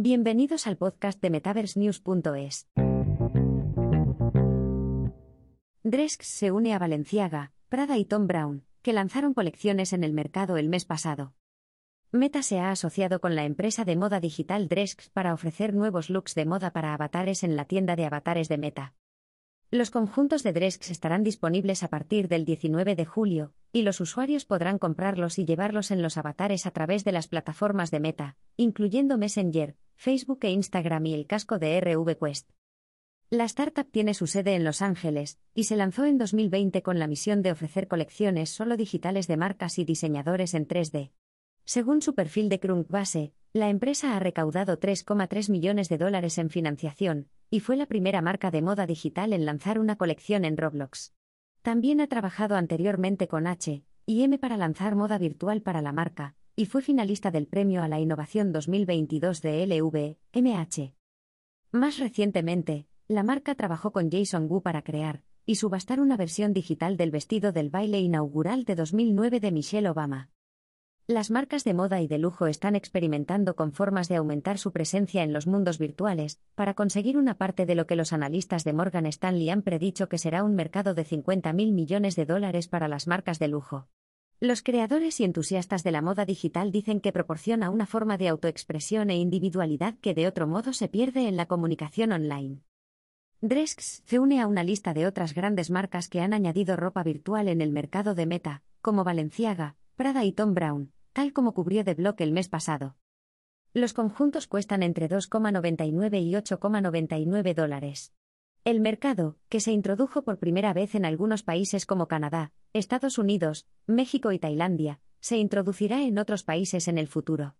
Bienvenidos al podcast de MetaverseNews.es. Dresk se une a Valenciaga, Prada y Tom Brown, que lanzaron colecciones en el mercado el mes pasado. Meta se ha asociado con la empresa de moda digital Dresk para ofrecer nuevos looks de moda para avatares en la tienda de avatares de Meta. Los conjuntos de Dresk estarán disponibles a partir del 19 de julio, y los usuarios podrán comprarlos y llevarlos en los avatares a través de las plataformas de Meta, incluyendo Messenger, Facebook e Instagram y el casco de RV Quest. La startup tiene su sede en Los Ángeles, y se lanzó en 2020 con la misión de ofrecer colecciones solo digitales de marcas y diseñadores en 3D. Según su perfil de Crunkbase, la empresa ha recaudado 3,3 millones de dólares en financiación, y fue la primera marca de moda digital en lanzar una colección en Roblox. También ha trabajado anteriormente con H y M para lanzar moda virtual para la marca, y fue finalista del Premio a la Innovación 2022 de LV, MH. Más recientemente, la marca trabajó con Jason Wu para crear y subastar una versión digital del vestido del baile inaugural de 2009 de Michelle Obama. Las marcas de moda y de lujo están experimentando con formas de aumentar su presencia en los mundos virtuales, para conseguir una parte de lo que los analistas de Morgan Stanley han predicho que será un mercado de 50 mil millones de dólares para las marcas de lujo. Los creadores y entusiastas de la moda digital dicen que proporciona una forma de autoexpresión e individualidad que de otro modo se pierde en la comunicación online. Dresks se une a una lista de otras grandes marcas que han añadido ropa virtual en el mercado de Meta, como Valenciaga, Prada y Tom Brown, tal como cubrió de Block el mes pasado. Los conjuntos cuestan entre 2,99 y 8,99 dólares. El mercado, que se introdujo por primera vez en algunos países como Canadá, Estados Unidos, México y Tailandia, se introducirá en otros países en el futuro.